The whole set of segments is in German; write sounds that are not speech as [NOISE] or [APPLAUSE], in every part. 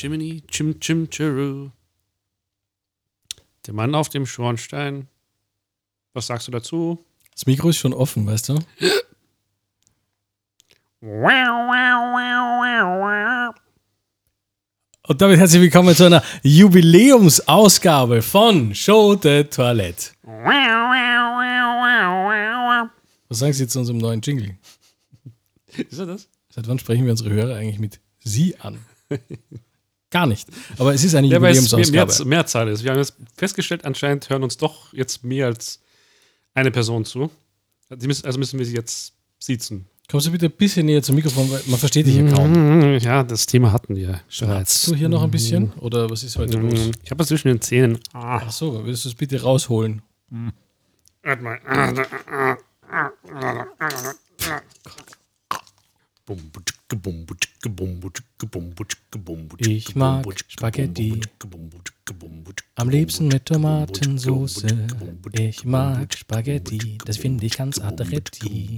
Jiminy, Chim Chim Chiru. Der Mann auf dem Schornstein. Was sagst du dazu? Das Mikro ist schon offen, weißt du? Und damit herzlich willkommen zu einer Jubiläumsausgabe von Show de Toilette. Was sagen Sie zu unserem neuen Jingle? Ist er das? Seit wann sprechen wir unsere Hörer eigentlich mit Sie an? [LAUGHS] Gar nicht. Aber es ist eine Ja, mehr, Jubiläumsausgabe. mehr, Mehrzahl ist. Wir haben jetzt festgestellt, anscheinend hören uns doch jetzt mehr als eine Person zu. Also müssen wir sie jetzt siezen. Kommst du bitte ein bisschen näher zum Mikrofon, weil man versteht dich ja kaum. Ja, das Thema hatten wir Hast bereits. du hier noch ein bisschen? Oder was ist heute los? Ich habe was zwischen den Zähnen. Ah, Ach so, willst du es bitte rausholen? warte mal. Ah, da, ah, ah, ah. Ich mag Spaghetti. Am liebsten mit Tomatensauce. Ich mag Spaghetti, das finde ich ganz adretti.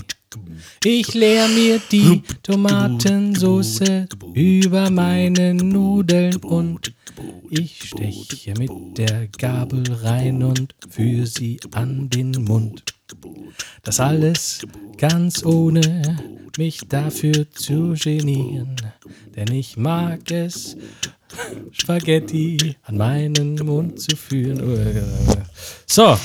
Ich leer mir die Tomatensauce über meine Nudeln und ich steche mit der Gabel rein und führe sie an den Mund. Das alles ganz ohne mich dafür zu genieren, denn ich mag es, Spaghetti an meinen Mund zu führen. So,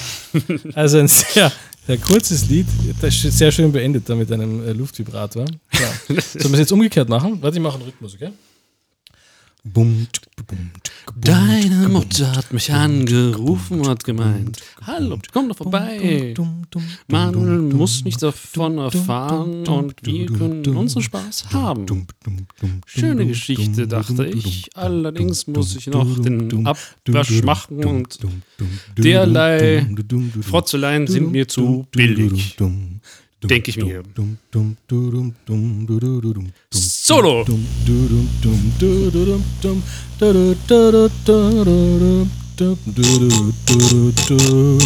also ein sehr, sehr kurzes Lied, das ist sehr schön beendet da mit einem äh, Luftvibrator. Ja. Sollen wir es jetzt umgekehrt machen? Warte, ich mache einen Rhythmus, okay? Bum, tsk, bum, Deine Mutter hat mich angerufen und hat gemeint, hallo, komm doch vorbei. Man muss nichts davon erfahren und wir können unseren Spaß haben. Schöne Geschichte, dachte ich. Allerdings muss ich noch den Abwasch machen und derlei Frotzeleien sind mir zu billig denke ich mir. Solo!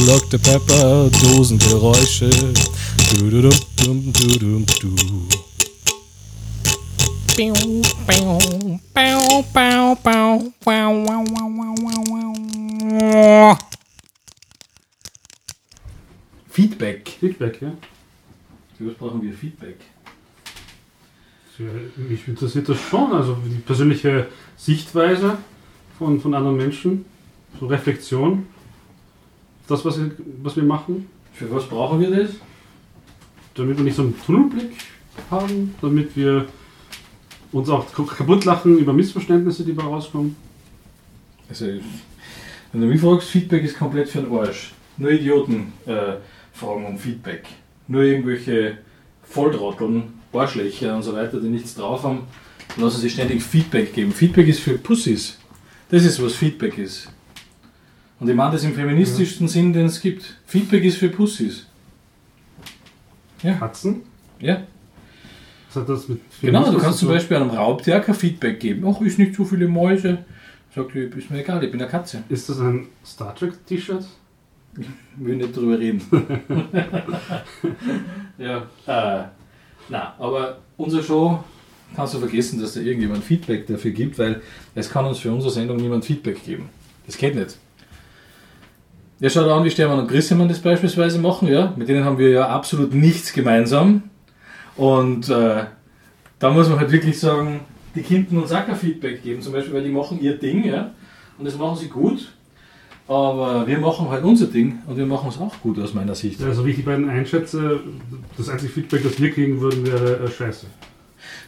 Dr. Pepper, Dosengeräusche. Feedback. Feedback, ja. Was brauchen wir Feedback? Mich interessiert das schon, also die persönliche Sichtweise von, von anderen Menschen, so Reflexion. Das, was wir, was wir machen, Für was brauchen wir das? damit wir nicht so einen Tunnelblick haben, damit wir uns auch kaputt lachen über Missverständnisse, die da rauskommen. Also, wenn du mich fragst, Feedback ist komplett für den Arsch. Nur Idioten äh, fragen um Feedback. Nur irgendwelche Volltrotteln, Arschlöcher und so weiter, die nichts drauf haben, lassen sich ständig Feedback geben. Feedback ist für Pussys. Das ist, was Feedback ist. Und ich meine das im feministischsten Sinn, den es gibt. Feedback ist für Pussys. Katzen? Ja, Was hat das mit genau. Du kannst zu zum? Beispiel einem Raubtier kein Feedback geben. Ach, ist nicht so viele Mäuse. Sagt die, ist mir egal, ich bin eine Katze. Ist das ein Star Trek T-Shirt? Will nicht drüber reden. [LAUGHS] ja. Äh, na, aber unsere Show kannst du vergessen, dass da irgendjemand Feedback dafür gibt, weil es kann uns für unsere Sendung niemand Feedback geben. Das geht nicht. Ja, schaut an, wie Stefan und Christian das beispielsweise machen, ja. Mit denen haben wir ja absolut nichts gemeinsam. Und äh, da muss man halt wirklich sagen, die könnten uns auch kein Feedback geben, zum Beispiel, weil die machen ihr Ding, ja. Und das machen sie gut. Aber wir machen halt unser Ding und wir machen es auch gut aus meiner Sicht. Also wie ich die beiden einschätze, das einzige Feedback, das wir kriegen würden, wäre äh, Scheiße.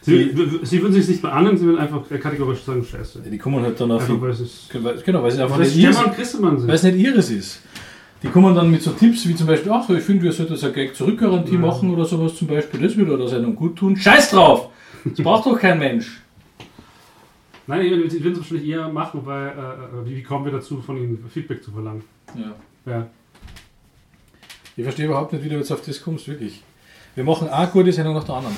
Sie, w- sie würden sich nicht annehmen, sie würden einfach kategorisch sagen Scheiße. Die kommen halt dann auf Einfach weil es ist. Genau, weil es einfach Weil nicht ihres, sind. weil es nicht ihres ist. Die kommen dann mit so Tipps wie zum Beispiel, ach, ich finde, wir sollten so eine Gag-Zurückgarantie Ja. machen oder sowas zum Beispiel. Das würde der Sendung gut tun. Scheiß drauf! Das braucht doch kein Mensch. Nein, ich- sie würden es wahrscheinlich eher machen, weil äh, äh, wie, wie kommen wir dazu, von ihnen Feedback zu verlangen? Ja. Ja. Ich verstehe überhaupt nicht, wie du jetzt auf das kommst, wirklich. Wir machen eine gute Sendung nach der anderen.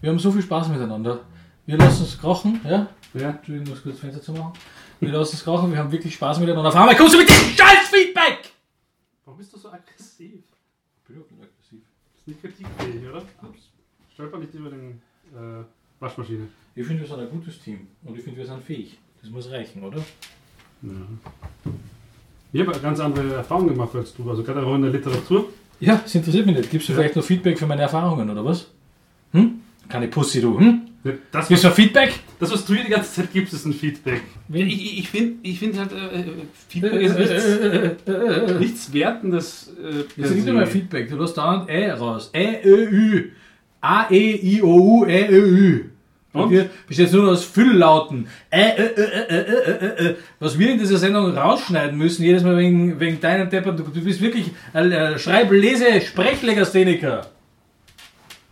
Wir haben so viel Spaß miteinander. Wir lassen es krachen, ja? Ja. Entschuldigung, muss kurz das Fenster zu machen. Wir lassen es krachen, wir haben wirklich Spaß miteinander. Auf einmal kommst du mit dem scheiß Feedback! Warum bist du so aggressiv? Ich bin auch nicht aggressiv. Das ist nicht kritikfähig, oder? Stolper nicht über den äh, Waschmaschine. Ich finde, wir sind ein gutes Team und ich finde, wir sind fähig. Das muss reichen, oder? Ja. Ich habe ganz andere Erfahrung gemacht als du, also gerade auch in der Literatur. Ja, das interessiert mich nicht. Gibst du vielleicht noch Feedback für meine Erfahrungen, oder was? Hm? Keine Pussy, du. Hm? Das, du was, Feedback? das, was du hier die ganze Zeit gibst, ist ein Feedback. Ich, ich, ich finde ich find halt, äh, äh, Feedback Äh, ist nichts, äh, äh. nichts Wertendes. Äh, Jetzt gib se. dir mal Feedback. Du lässt dauernd Ä raus. Ä, Ö, Ü. A, E, I, O, U, Ä, Ö, Ü. Und wir besteht nur noch aus Fülllauten. Ä, Ö, Ö, Ö, Ö, Ö, Ö, Ö. Was wir in dieser Sendung rausschneiden müssen, jedes Mal wegen, wegen deinen Deppern. Du, du bist wirklich ein äh, Schreib-, Lese-, Sprechlegastheniker.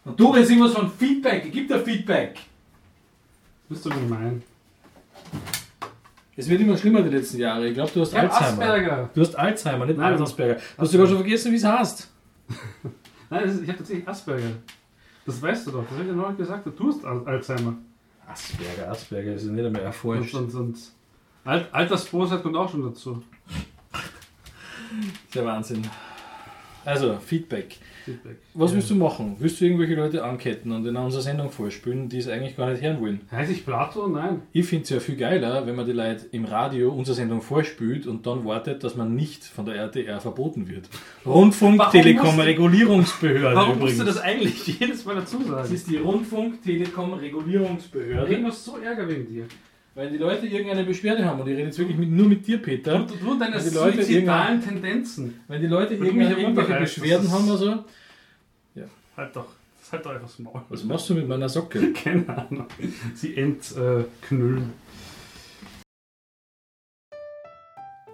Und du redest irgendwas von Feedback. Gib dir Feedback. Bist du gemein? Es wird immer schlimmer die letzten Jahre. Ich glaube, du hast Ich Alzheimer. Asperger. Du hast Alzheimer, nicht Nein. Asperger. Du hast sogar schon vergessen, wie es heißt. [LAUGHS] Nein, ist, ich habe tatsächlich Asperger. Das weißt du doch. Das habe ich dir noch gesagt. Du hast Al- Alzheimer. Asperger, Asperger ist ja nicht einmal Und, erforscht. und, und Al Altersbosheit kommt auch schon dazu. Der Wahnsinn. Also, Feedback. Feedback. Was willst du machen? Willst du irgendwelche Leute anketten und in unserer Sendung vorspielen, die es eigentlich gar nicht hören wollen? Heißt ich Plato? Nein. Ich finde es ja viel geiler, wenn man die Leute im Radio unsere Sendung vorspielt und dann wartet, dass man nicht von der RTR verboten wird. Rundfunk Warum Telekom du- Regulierungsbehörde Warum übrigens. musst du das eigentlich jedes Mal dazu Das sagen? ist die Rundfunk Telekom Regulierungsbehörde. Irgendwas so Ärger wegen dir. Weil die Leute irgendeine Beschwerde haben und ich rede jetzt wirklich mit, nur mit dir, Peter. Du, du und deine Wenn die Leute suizidalen Tendenzen. Wenn die Leute du irgendwelche, Beschwerden haben oder so, Halt doch. Halt doch einfach das Maul. was machst du mit meiner Socke? [LAUGHS] Keine Ahnung. Sie entknüllen.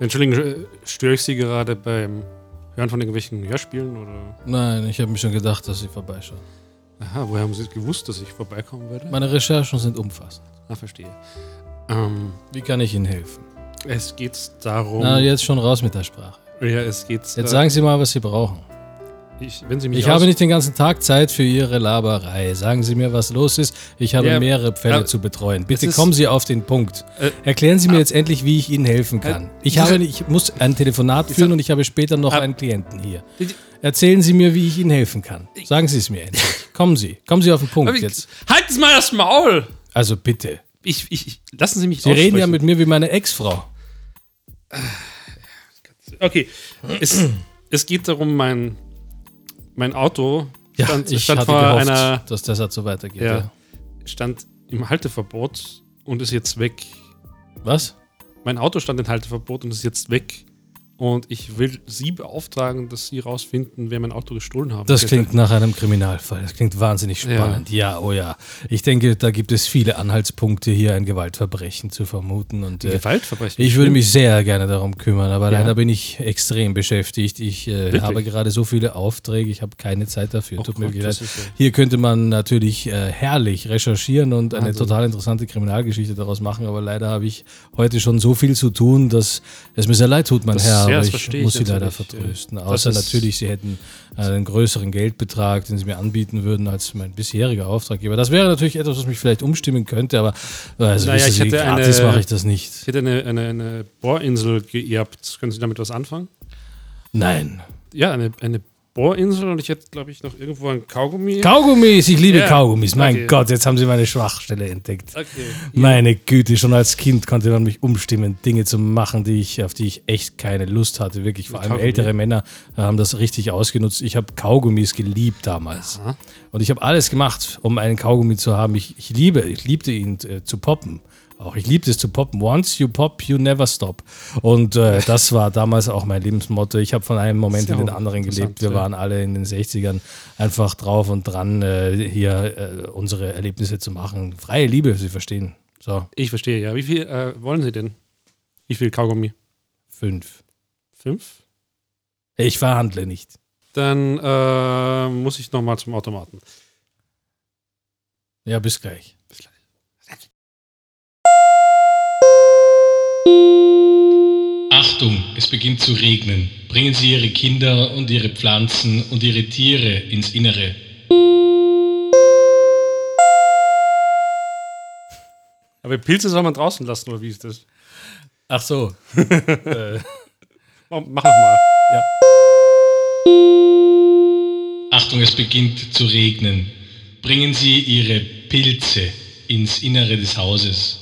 Entschuldigen, äh, störe ich Sie gerade beim Hören von irgendwelchen Hörspielen oder? Nein, ich habe mir schon gedacht, dass Sie vorbeischauen. Aha, woher haben Sie gewusst, dass ich vorbeikommen werde? Meine Recherchen sind umfassend. Ah, verstehe. Ähm, Wie kann ich Ihnen helfen? es geht darum. Na, jetzt schon raus mit der Sprache. ja, es geht. Jetzt sagen Sie mal, was Sie brauchen. ich, wenn Sie mich Ich habe nicht den ganzen Tag Zeit für Ihre Laberei. Sagen Sie mir, was los ist. Ich habe Ja, mehrere Fälle ja, zu betreuen. Bitte kommen Sie auf den Punkt. Äh, Erklären Sie mir jetzt endlich, wie ich Ihnen helfen kann. Äh, Ich, diese- habe, ich muss ein Telefonat führen und ich habe später noch einen Klienten hier. Ich- Erzählen Sie mir, wie ich Ihnen helfen kann. Sagen Sie es mir endlich. Kommen Sie. Kommen Sie auf den Punkt ich- jetzt. Halt mal das Maul! Also bitte. Ich, ich, lassen Sie mich Sie reden ja mit mir wie meine Ex-Frau. Okay, es, es geht darum, mein, mein Auto stand, ich stand hatte vor gehofft, einer dass das halt so weitergeht. Ja. Ja. stand im Halteverbot und ist jetzt weg. Was? Mein Auto stand im Halteverbot und ist jetzt weg. Und ich will Sie beauftragen, dass Sie rausfinden, wer mein Auto gestohlen haben Das klingt nach einem Kriminalfall. Das klingt wahnsinnig Ja. spannend. Ja, oh ja. Ich denke, da gibt es viele Anhaltspunkte, hier ein Gewaltverbrechen zu vermuten. Und äh, Gewaltverbrechen. ich würde mich sehr gerne darum kümmern, aber Ja. leider bin ich extrem beschäftigt. Ich äh, habe gerade so viele Aufträge, ich habe keine Zeit dafür. Oh Tut mir Gott, das leid. ja- Hier könnte man natürlich äh, herrlich recherchieren und eine Wahnsinn. total interessante Kriminalgeschichte daraus machen, aber leider habe ich heute schon so viel zu tun, dass es mir sehr leid tut, mein Das- Herr. Ja, aber das ich muss Sie leider ja. vertrösten. Außer natürlich, Sie hätten einen größeren Geldbetrag, den Sie mir anbieten würden als mein bisheriger Auftraggeber. Das wäre natürlich etwas, was mich vielleicht umstimmen könnte, aber also, Naja, ich hätte gratis eine- mache ich das nicht. Ich hätte eine, eine, eine Bohrinsel geerbt. Können Sie damit was anfangen? Nein. Ja, eine, eine Bohrinsel und ich hätte, glaube ich, noch irgendwo ein Kaugummi. Kaugummis, ich liebe Ja, Kaugummis. Mein okay. Gott, jetzt haben Sie meine Schwachstelle entdeckt. okay. Meine Güte, schon als Kind konnte man mich umstimmen, Dinge zu machen, die ich, auf die ich echt keine Lust hatte. Wirklich, vor allem Kaugummi. ältere Männer haben das richtig ausgenutzt. Ich habe Kaugummis geliebt damals. Aha. Und ich habe alles gemacht, um einen Kaugummi zu haben. Ich, ich liebe, ich liebte ihn äh, zu poppen. Auch ich liebte es zu poppen. Once you pop, you never stop. Und äh, [LAUGHS] das war damals auch mein Lebensmotto. Ich habe von einem Moment in den anderen gelebt. Wir waren alle in den 60ern einfach drauf und dran, äh, hier äh, unsere Erlebnisse zu machen. Freie Liebe, Sie verstehen. So, Ich verstehe, ja. Wie viel äh, wollen Sie denn? Wie viel Kaugummi? fünf. Fünf? Ich verhandle nicht. Dann äh, muss ich nochmal zum Automaten. Ja, bis gleich. Achtung, es beginnt zu regnen. Bringen Sie Ihre Kinder und Ihre Pflanzen und Ihre Tiere ins Innere. Aber Pilze soll man draußen lassen, oder wie ist das? Ach so. [LAUGHS] äh, Oh, mach noch mal. Achtung, es beginnt zu regnen. Bringen Sie Ihre Pilze ins Innere des Hauses.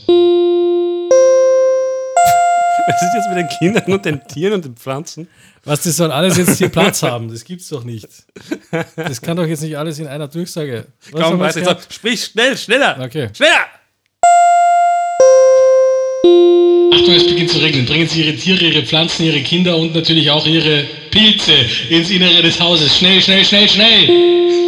Was ist jetzt mit den Kindern und den Tieren und den Pflanzen? Was, das soll alles jetzt hier Platz haben? Das gibt's doch nicht. Das kann doch jetzt nicht alles in einer Durchsage. Was wir weiter. jetzt Sprich schnell, schneller! Okay. Schneller! Achtung, es beginnt zu regnen. Bringen Sie Ihre Tiere, Ihre Pflanzen, Ihre Kinder und natürlich auch Ihre Pilze ins Innere des Hauses. Schnell, schnell, schnell, schnell!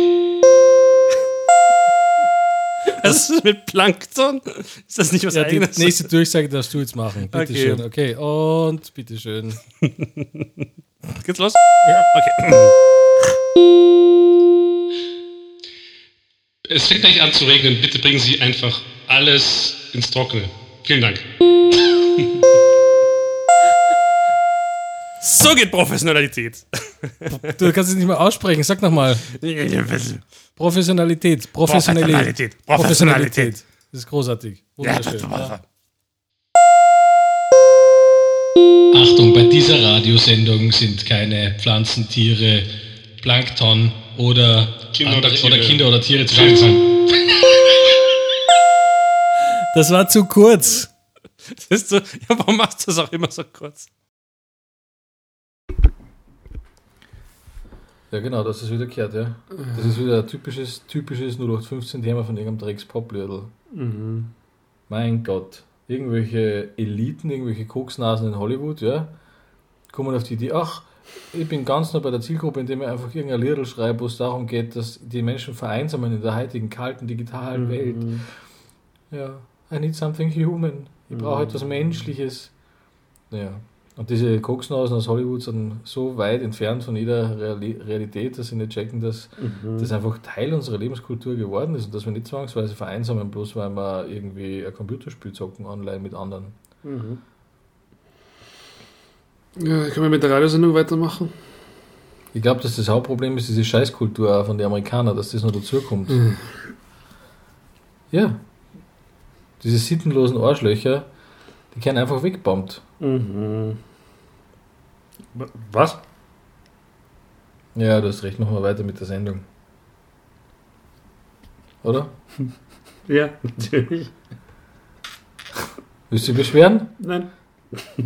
Was ist mit Plankton? Ist das nicht was Ja, die eigenes? nächste Durchsage darfst du jetzt machen. Bitte Okay. schön. Okay, und bitteschön. [LAUGHS] Geht's los? Ja. Okay. Es fängt gleich an zu regnen. Bitte bringen Sie einfach alles ins Trockene. Vielen Dank. [LAUGHS] So geht Professionalität. Du kannst es nicht mehr aussprechen. Sag nochmal. Professionalität. Professionalität. Professionalität. Das ist großartig. Wunderschön. Ja. Achtung, bei dieser Radiosendung sind keine Pflanzen, Tiere, Plankton oder Kinder andere, oder Tiere. oder Kinder oder Tiere zu. Das war zu kurz. Das ist so, ja, warum machst du das auch immer so kurz? Ja, genau, das ist wieder gehört, ja. Das ist wieder ein typisches, typisches 0815-Thema von irgendeinem Drecks-Pop-Blödel. Mein Gott. Irgendwelche Eliten, irgendwelche Koksnasen in Hollywood, ja, kommen auf die Idee, ach, ich bin ganz noch bei der Zielgruppe, indem ich einfach irgendein Liedl schreibe, wo es darum geht, dass die Menschen vereinsamen in der heutigen, kalten, digitalen Welt. Ja, I need something human. Ich brauche etwas Menschliches. Ja. Und diese Koksnasen aus Hollywood sind so weit entfernt von jeder Reali Realität, dass sie nicht checken, dass das einfach Teil unserer Lebenskultur geworden ist und dass wir nicht zwangsweise vereinsamen, bloß weil wir irgendwie ein Computerspiel zocken online mit anderen. Ja, können wir mit der Radiosendung weitermachen? Ich glaube, dass das Hauptproblem ist diese Scheißkultur von den Amerikanern, dass das noch dazukommt. Ja. Diese sittenlosen Arschlöcher, die werden einfach weggebombt. Was? Ja, du hast recht, machen wir weiter mit der Sendung. Oder? [LAUGHS] Ja, natürlich. Willst du beschweren? Nein.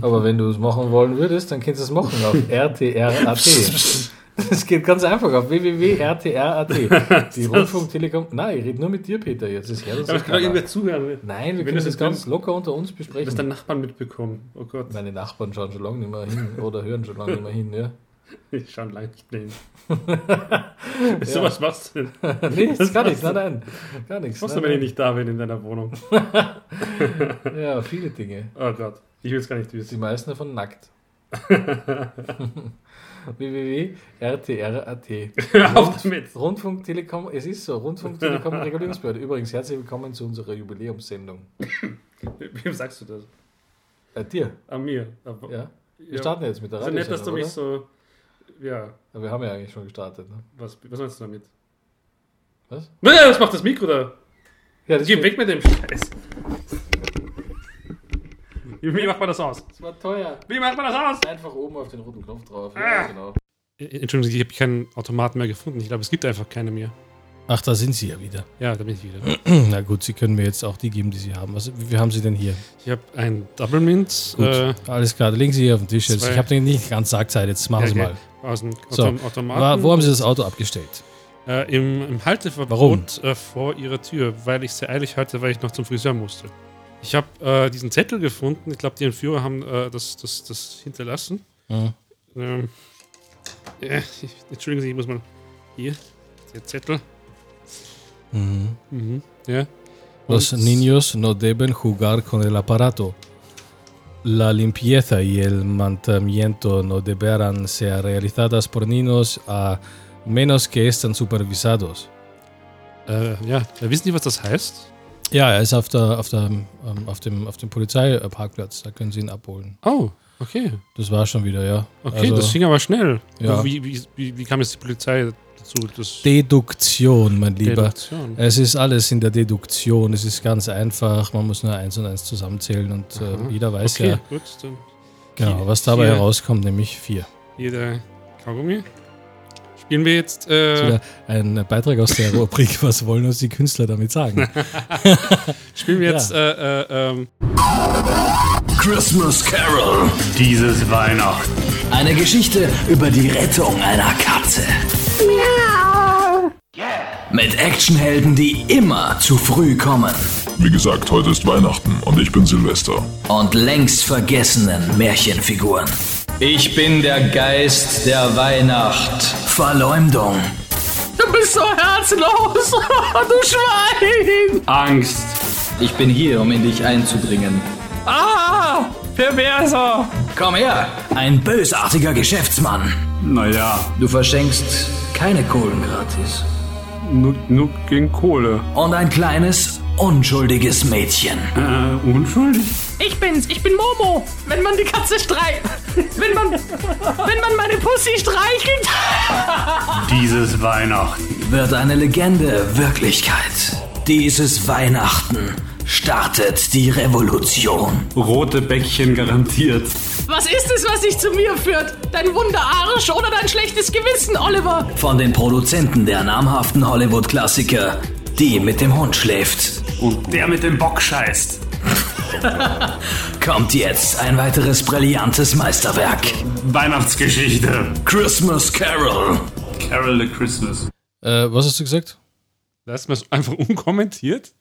Aber wenn du es machen wollen würdest, dann kannst du es machen auf RTR.at. Das geht ganz einfach auf www.rtr.at. [LAUGHS] Die Rundfunk Telekom. Nein, ich rede nur mit dir, Peter, jetzt. Hört uns Aber ich kann doch irgendwer zuhören. Nein, wir Wenn können das ganz locker unter uns besprechen. dein Nachbarn mitbekommen. Oh Gott. Meine Nachbarn schauen schon lange nicht mehr hin oder hören schon lange nicht mehr hin, ja. [LAUGHS] Ich schau lange nicht mehr. So was machst du das [LAUGHS] gar nichts, nein, nein. Gar nichts. Was machst du, nein, wenn ich nicht da bin in deiner Wohnung? [LAUGHS] Ja, viele Dinge. Oh Gott. Ich will es gar nicht Die wissen. meisten davon nackt. www.rtr.at auf damit. Rundfunk Telekom, es ist so, Rundfunk Telekom Regulierungsbehörde. Übrigens, herzlich willkommen zu unserer Jubiläumssendung. Wem sagst du das? Bei dir, An mir. Aber, ja? Wir Ja. starten jetzt mit der Also nett, dass du mich so. Ja? Aber wir haben ja eigentlich schon gestartet, ne? was, was meinst du damit? Was? Nein, was macht das Mikro da? Ja, das, Geh weg mit dem Scheiß. Wie macht man das aus? das war teuer. Wie macht man das aus? Einfach oben auf den roten Knopf drauf. Ah. Ja, genau. Äh, Entschuldigung, ich habe keinen Automaten mehr gefunden. Ich glaube, es gibt einfach keine mehr. Ach, da sind sie ja wieder. Ja, da bin ich wieder. [CLEARS THROAT] Na gut, Sie können mir jetzt auch die geben, die Sie haben. Was, wie haben Sie denn hier? Ich habe ein Double Mint Gut, äh, alles klar, legen Sie hier auf den Tisch jetzt. zwei- Ich habe den nicht ganz Sagzeit, jetzt machen Sie okay. mal. Aus dem So, Autom Automaten. Wa- Wo haben Sie das Auto abgestellt? Äh, Im, im Halteverbot Warum? Äh, vor ihrer Tür, weil ich sehr eilig hatte, weil ich noch zum Friseur musste. Ich habe äh, diesen Zettel gefunden. Ich glaube, die Entführer haben äh, das, das, das hinterlassen. Mhm. Ähm, ja, ich, [LAUGHS] Entschuldigen Sie, ich muss mal. Hier, der Zettel. Mhm. Mhm, ja. Los niños no deben jugar con el aparato. La limpieza y el mantenimiento no deberán ser realizadas por niños a menos que estén supervisados. Äh, ja, wissen Sie, was das heißt? Ja, er ist auf, der, auf, der, ähm, auf dem, auf dem Polizeiparkplatz. Da können Sie ihn abholen. Oh, okay. Das war schon wieder, ja. Okay, Also, das ging aber schnell. Ja. Wie, wie, wie, wie kam jetzt die Polizei dazu? Das Deduktion, mein Lieber. Deduktion. Es ist alles in der Deduktion. Es ist ganz einfach. Man muss nur eins und eins zusammenzählen und äh, jeder weiß okay, ja gut. Dann genau, was dabei Vier. herauskommt, nämlich vier. hier der Kaugummi. Spielen wir jetzt. Äh, ein Beitrag aus der Rubrik, was wollen uns die Künstler damit sagen? [LAUGHS] spielen wir Ja. jetzt. Äh, äh, ähm, Christmas Carol. Dieses Weihnachten. Eine Geschichte über die Rettung einer Katze. Mit Actionhelden, die immer zu früh kommen. Wie gesagt, heute ist Weihnachten und ich bin Silvester. Und längst vergessenen Märchenfiguren. Ich bin der Geist der Weihnacht. Verleumdung. Du bist so herzlos, [LAUGHS] du Schwein! Angst. Ich bin hier, um in dich einzudringen. Ah! Perverser! Komm her, ein bösartiger Geschäftsmann. Naja, Du verschenkst keine Kohlen gratis. nur, nur gegen Kohle. Und ein kleines, unschuldiges Mädchen. Äh, unschuldig? Ich bin's, ich bin Momo. Wenn man die Katze streicht. Wenn man. Wenn man meine Pussy streichelt. [LAUGHS] Dieses Weihnachten. Wird eine Legende Wirklichkeit. Dieses Weihnachten startet die Revolution. Rote Bäckchen garantiert. Was ist es, was dich zu mir führt? Dein Wunderarsch oder dein schlechtes Gewissen, Oliver? Von den Produzenten der namhaften Hollywood-Klassiker Die mit dem Hund schläft. Und der mit dem Bock scheißt. [LAUGHS] Kommt jetzt ein weiteres brillantes Meisterwerk. Weihnachtsgeschichte. Christmas Carol. Carol the Christmas. Äh, was hast du gesagt? Lass mal einfach unkommentiert.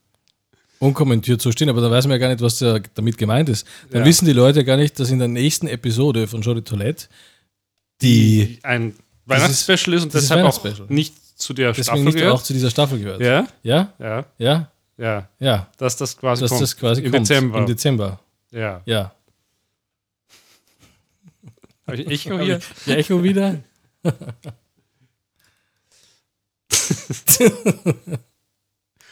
Unkommentiert so stehen, aber dann weiß man ja gar nicht, was da damit gemeint ist. Dann Ja. wissen die Leute ja gar nicht, dass in der nächsten Episode von de Toilette die Ein Weihnachtsspecial ist und deshalb auch nicht zu der deswegen Staffel nicht gehört. auch zu dieser Staffel gehört. ja? Ja? Ja, Ja? ja. Ja. Dass das quasi Dass kommt. das quasi Im kommt. Dezember. Im Dezember. ja. Ja. Hab ich Echo hier? Ja, Echo wieder? [LAUGHS] [LAUGHS]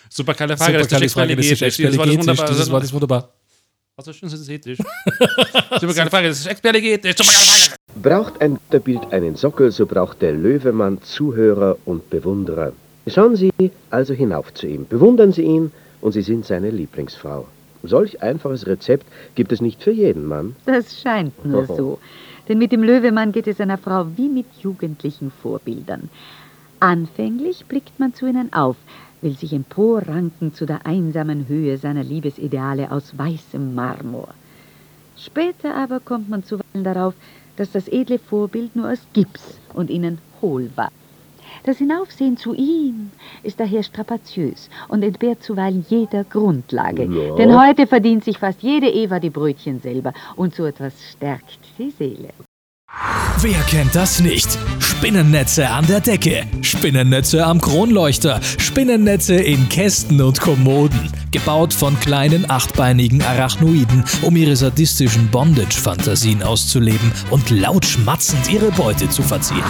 Superkalifragilistisexpialidocious. Das war das Wort ist wunderbar. Also schön synthetisch. Superkalifragilistisexpialidocious. Braucht ein Bild einen Sockel, so braucht der Löwemann Zuhörer und Bewunderer. Schauen Sie also hinauf zu ihm, bewundern Sie ihn und Sie sind seine Lieblingsfrau. Solch einfaches Rezept gibt es nicht für jeden Mann. Das scheint nur so. Denn mit dem Löwemann geht es einer Frau wie mit jugendlichen Vorbildern. Anfänglich blickt man zu ihnen auf, will sich emporranken zu der einsamen Höhe seiner Liebesideale aus weißem Marmor. Später aber kommt man zuweilen darauf, dass das edle Vorbild nur aus Gips und ihnen hohl war. Das Hinaufsehen zu ihm ist daher strapaziös und entbehrt zuweilen jeder Grundlage. Ja. Denn heute verdient sich fast jede Eva die Brötchen selber und so etwas stärkt die Seele. Wer kennt das nicht? Spinnennetze an der Decke, Spinnennetze am Kronleuchter, Spinnennetze in Kästen und Kommoden. Gebaut von kleinen achtbeinigen Arachnoiden, um ihre sadistischen Bondage-Fantasien auszuleben und laut schmatzend ihre Beute zu verzieren.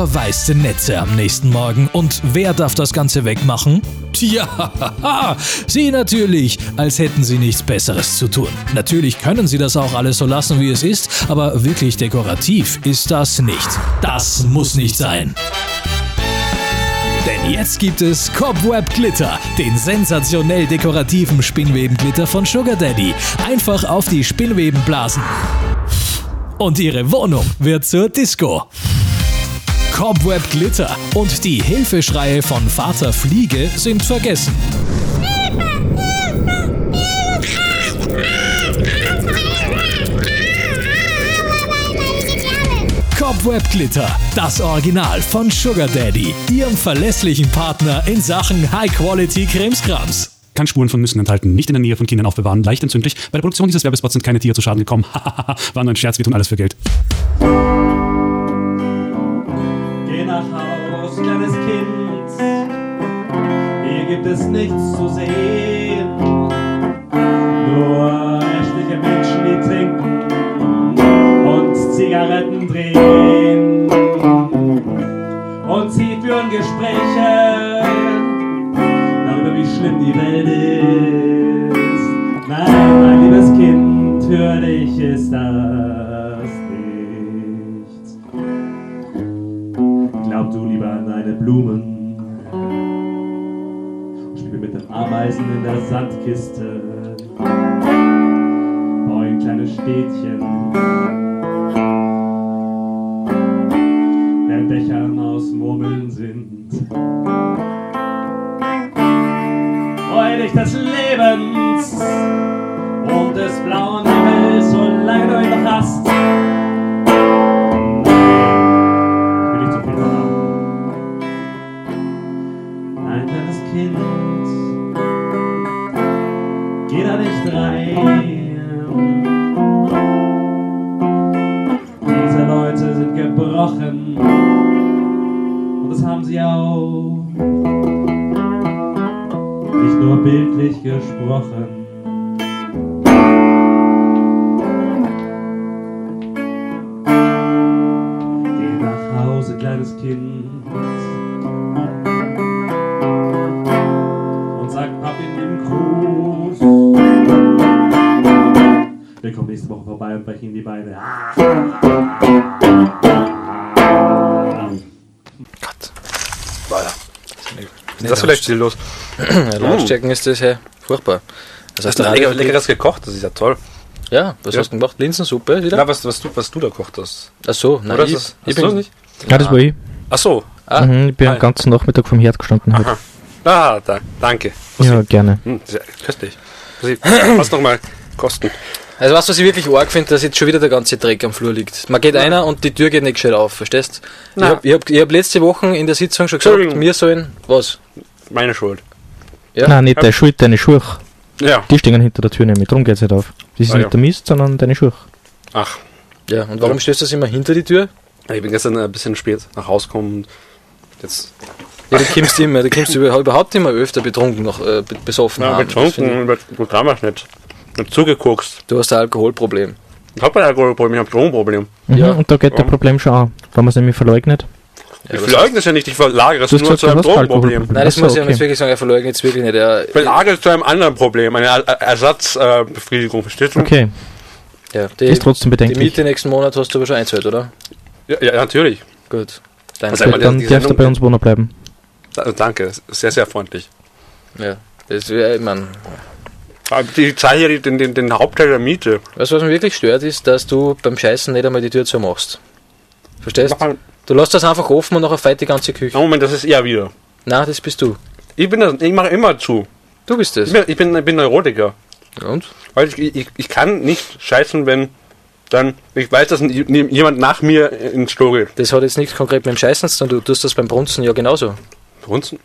Verwaiste Netze am nächsten Morgen. Und wer darf das Ganze wegmachen? Tja, [LAUGHS] Sie natürlich, als hätten Sie nichts Besseres zu tun. Natürlich können Sie das auch alles so lassen, wie es ist, aber wirklich dekorativ ist das nicht. Das muss nicht sein. Denn jetzt gibt es Cobweb Glitter, den sensationell dekorativen Spinnwebenglitter von Sugar Daddy. Einfach auf die Spinnweben blasen. Und Ihre Wohnung wird zur Disco. Cobweb Glitter und die Hilfeschreie von Vater Fliege sind vergessen. Cobweb Glitter, das Original von Sugar Daddy, Ihrem verlässlichen Partner in Sachen High-Quality Krimskrams. Kann Spuren von Nüssen enthalten, nicht in der Nähe von Kindern aufbewahren, leicht entzündlich. Bei der Produktion dieses Werbespots sind keine Tiere zu Schaden gekommen. [LAUGHS] War nur ein Scherz, wir tun alles für Geld. Gibt es nichts zu sehen. [CLEARS THROAT] Ja, Lautstärken ist das ja furchtbar. Das heißt, Hast du lecker, leckeres gekocht? Das ist ja toll. Ja, was Ja. hast du gemacht? Linsensuppe wieder? Na, was, was, du, was du da kocht hast. Ach so, nein, Oder ich, ist das- ich du bin nicht? Ja, das war ich. Ach so. Ah, Mhm, ich bin Ah. den ganzen Nachmittag vom Herd gestanden. Halt. Aha. [LAUGHS] Ah, da, danke. Ja, gerne. Hm, sehr köstlich. Muss ich fast noch mal kosten. Also du, was ich wirklich arg finde, dass jetzt schon wieder der ganze Dreck am Flur liegt. Man geht einer und die Tür geht nicht gescheit auf, verstehst? Ich Na. habe ich hab, ich hab letzte Woche in der Sitzung schon gesagt, wir sollen, was? Meine Schuld. Ja? Nein, nicht deine Schuld, deine Schuhe. Ja. Die stehen hinter der Tür nämlich, darum geht es nicht auf. Das ist Ah, nicht ja. der Mist, sondern deine Schuhe. Ach. Ja, und warum stößt das immer hinter die Tür? Ich bin gestern ein bisschen spät nach Hause gekommen und jetzt. Ja, du kommst immer, du kommst über- überhaupt immer öfter betrunken, noch äh, be- besoffen. Ja, find betrunken, du damals nicht. Zugeguckst. ich- Du hast ein Alkoholproblem. Ich habe ein Alkoholproblem, ich habe ein Drogenproblem. Mhm, Ja. Und da geht der Problem schon an, wenn man es nämlich verleugnet. Ja, Ich was- verleugne es ja nicht, ich verlagere es Du nur zu du einem Drogenproblem. Nein, das so, muss ich okay. jetzt wirklich sagen, er verleugnet jetzt wirklich nicht. Er, Ich verlagere es zu einem anderen Problem, eine Er- Er- Ersatzbefriedigung, verstehst du? Okay, ja, die, ist trotzdem die bedenklich. Miete nächsten Monat hast du aber schon einzahlt, oder? Ja, ja, natürlich. Gut. Dein Also dann die darfst du Sendung- bei uns wohnen bleiben. Da- Danke, sehr, sehr freundlich. Ja, das wäre, ich mein, Aber Die zahle ja den, den, den Hauptteil der Miete. Du, was mich wirklich stört, ist, dass du beim Scheißen nicht einmal die Tür zumachst. Verstehst? Mach mal- Du lässt das einfach offen und nachher feit die ganze Küche. Oh, Moment, das ist er wieder. Nein, das bist du. Ich, bin das, ich mache immer zu. Du bist Ich es. bin, ich bin, ich bin Neurotiker. Und? Weil ich, ich, ich kann nicht scheißen, wenn dann ich weiß, dass jemand nach mir ins Klo geht. Das hat jetzt nichts konkret mit dem Scheißen zu tun, du tust das beim Brunzen ja genauso. Brunzen?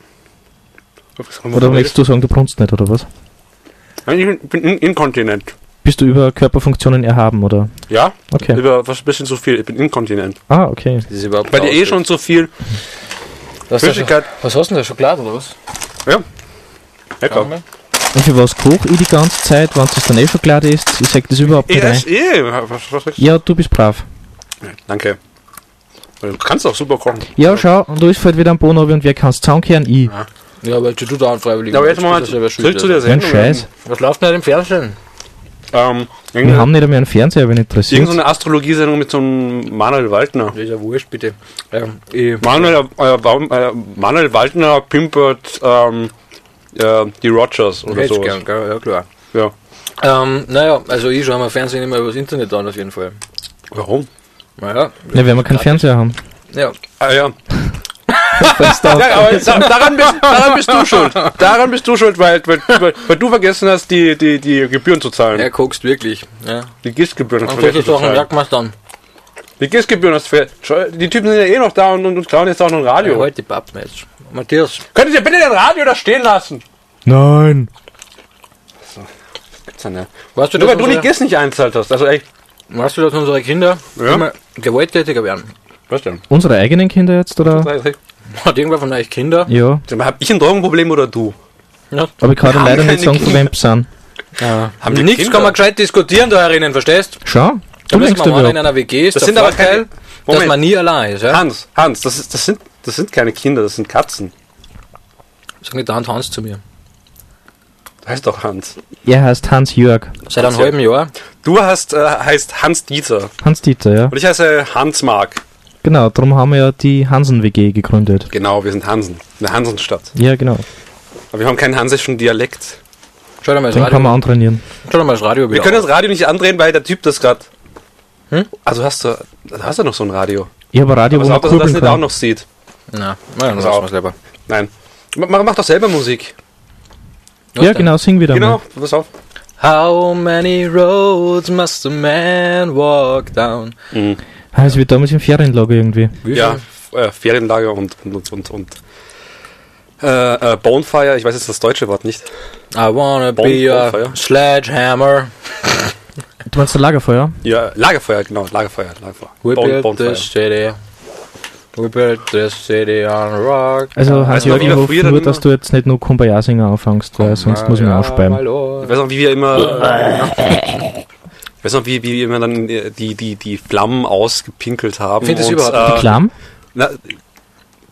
Oder willst du sagen, du brunst nicht, oder was? Ich bin, bin in- inkontinent. Bist du über Körperfunktionen erhaben, oder? Ja? Okay. Über was ein bisschen zu viel. Ich bin inkontinent. Ah, okay. Das ist überhaupt Bei dir eh schon zu viel Was, hast du, Flüssigkeit. was hast du denn da? Schokolade oder was? Ja. Lecker. mal. Und für was koch ich die ganze Zeit, wenn es dann eh Schokolade ist? Ich sag das überhaupt Ich nicht esse eh. Was, was sagst du? Ja, du bist brav. Danke. Du kannst auch super kochen. Ja, schau, und da ist halt wieder ein Boden runter und wer kann es zusammenkehren? Ich. Ja, weil du da unfreiwillig Ja, aber jetzt bist, mal bist du zurück zu der Sendung. Scheiß. Was läuft denn im Fernsehen? Ähm, Wir haben nicht einmal einen Fernseher, wenn interessiert. Irgendeine Astrologiesendung mit so einem Manuel Waldner. Das ist ja wurscht, bitte. Ich, Manuel, äh, äh, Manuel Waldner pimpert ähm, äh, die Rogers oder hätt's so. gern, ja klar. Ja. Ähm, naja, also ich schaue mir Fernsehen immer übers Internet an, auf jeden Fall. Warum? Naja. Ja, wenn wir keinen Fernseher haben. Ja. Ah ja. Ja daran, bist, daran bist du schuld. Daran bist du schuld, weil, weil, weil, weil du vergessen hast, die, die, die Gebühren zu zahlen. Er guckst wirklich. Ja. Die GIS-Gebühren hast Und du vergessen man dann. Die GIS-Gebühren hast du Die Typen sind ja eh noch da und, und, und klauen jetzt auch noch ein Radio. Ja, halt die Pappmatch. Matthias. Könnt ihr bitte den Radio da stehen lassen? Nein. Gibt's ja nicht. Weißt du, Nur weil du die unsere, GIS nicht einzahlt hast. Also echt. weißt du, dass unsere Kinder Ja. immer gewalttätiger werden? Was denn? Unsere eigenen Kinder jetzt, oder? Hat irgendwer von euch Kinder? Ja. Hab ich ein Drogenproblem oder du? Ja. Aber ich kann dir leider nicht keine sagen, von wem sie sind. Ja. Haben die Nichts Kinder? kann man gescheit diskutieren da herinnen, verstehst? Schau, Da du müssen denkst mal in einer WG ist Das sind aber Vorteil, keine- dass Moment. man nie allein ist. Ja? Hans, Hans, das, ist, das, sind, das sind keine Kinder, das sind Katzen. Sag nicht dauernd Hans zu mir. Das heißt doch Hans. Er heißt Hans-Jörg. Seit einem halben Jahr. Du hast, äh, heißt Hans Dieter. Hans-Dieter, ja. Und ich heiße Hans Mark. Genau, darum haben wir ja die Hansen-WG gegründet. Genau, wir sind Hansen. Eine Hansenstadt. Ja, genau. Aber wir haben keinen hansischen Dialekt. Schau dir mal das Den kann man Radio, antrainieren. schau dir mal das Radio Wir wieder können an. das Radio nicht andrehen, weil der Typ das gerade. Hm? Also hast du, hast du noch so ein Radio? Ich habe ein Radio, Aber wo sag, man dass er das kurbeln nicht auch kann. noch sieht. Na, na, dann Pass lassen auf. wir selber. Nein. Mach, mach doch selber Musik. Ja, genau, sing wieder Genau, mal. pass auf. How many roads must a man walk down? Ah, es wird damals im Ferienlager irgendwie. Ja, äh, Ferienlager und und und und, und äh, äh, Bonfire, ich weiß jetzt das deutsche Wort nicht. I wanna Bon- be a Bonfire. sledgehammer. Du meinst ein Lagerfeuer? Ja, Lagerfeuer, genau, Lagerfeuer, Lagerfeuer. We Bon- built Bonfire. this city. We built this city on rock. Also, Hans-Jörg, wie ich wir hoffe früher nur, dann dass du jetzt nicht nur Kumbaya-Singer anfängst, weil sonst muss ich mich ausspeiben. Ich weiß noch, wie wir immer. [LAUGHS] weiß noch, wie, wie wir immer dann äh, die, die, die Flammen ausgepinkelt haben. Ich find das und, überhaupt nicht. Die Flammen? Na,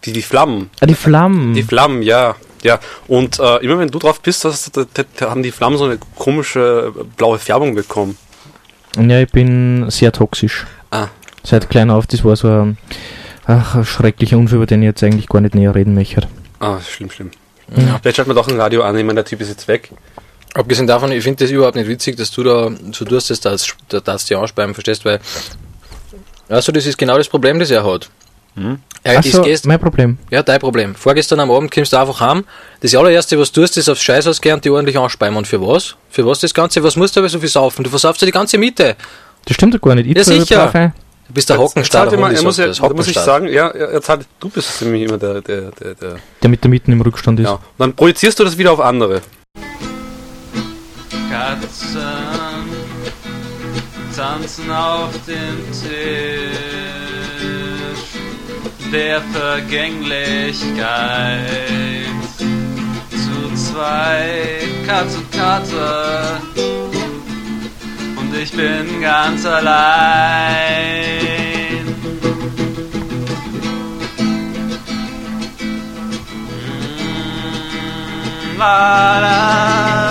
die, die Flammen. Ah, die Flammen. Die Flammen, ja. Ja, und äh, immer wenn du drauf bist, hast, da, da, haben die Flammen so eine komische äh, blaue Färbung bekommen. Ja, ich bin sehr toxisch. Ah. Seit klein auf, das war so ein, ach, ein schrecklicher Unfall, über den ich jetzt eigentlich gar nicht näher reden möchte. Ah, schlimm, schlimm. Ja. Vielleicht schalten wir doch ein Radio an, ich meine, der Typ ist jetzt weg. Abgesehen davon, ich finde das überhaupt nicht witzig, dass du da so tust, dass das, dass die anspeiben, verstehst, weil, also das ist genau das Problem, das er hat. Er Ach ist so, gest- mein Problem. Ja, dein Problem. Vorgestern am Abend kommst du einfach heim. Das allererste, was du tust, ist aufs Scheißhaus gehen und die ordentlich anspeimen. Und für was? Für was das Ganze? Was musst du aber so viel saufen? Du versaufst ja die ganze Miete. Das stimmt doch gar nicht. Ich Ja, sicher. Du bist der zahlt immer, Hundi, er muss, das, da muss ich sagen, ja, er, er zahlt, du bist nämlich immer der, der, der, der, der. Der mit der Mitten im Rückstand ist. Ja. Und dann projizierst du das wieder auf andere. Katzen tanzen auf dem Tisch der Vergänglichkeit. Zu zweit, Katz und Kater, und ich bin ganz allein. Mm, La, la,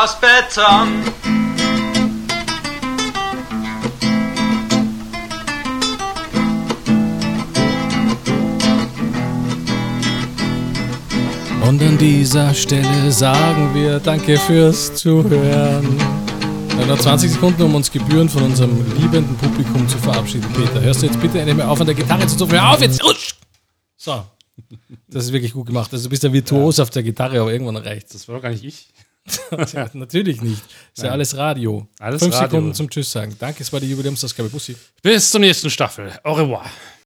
aus Beton. Und an dieser Stelle sagen wir Danke fürs Zuhören. Wir haben noch 20 Sekunden, um uns Gebühren von unserem liebenden Publikum zu verabschieden. Peter, hörst du jetzt bitte endlich mal auf, an der Gitarre zu tun? Hör auf jetzt! Rutsch! So. Das ist wirklich gut gemacht. Also du bist ja virtuos auf der Gitarre, aber irgendwann reicht Das war doch gar nicht ich. [LAUGHS] Natürlich nicht. ist ja Nein. alles Radio. Alles Fünf Radio. Sekunden zum Tschüss sagen. Danke, es war die Jubiläumsausgabe. Bussi. Bis zur nächsten Staffel. Au revoir.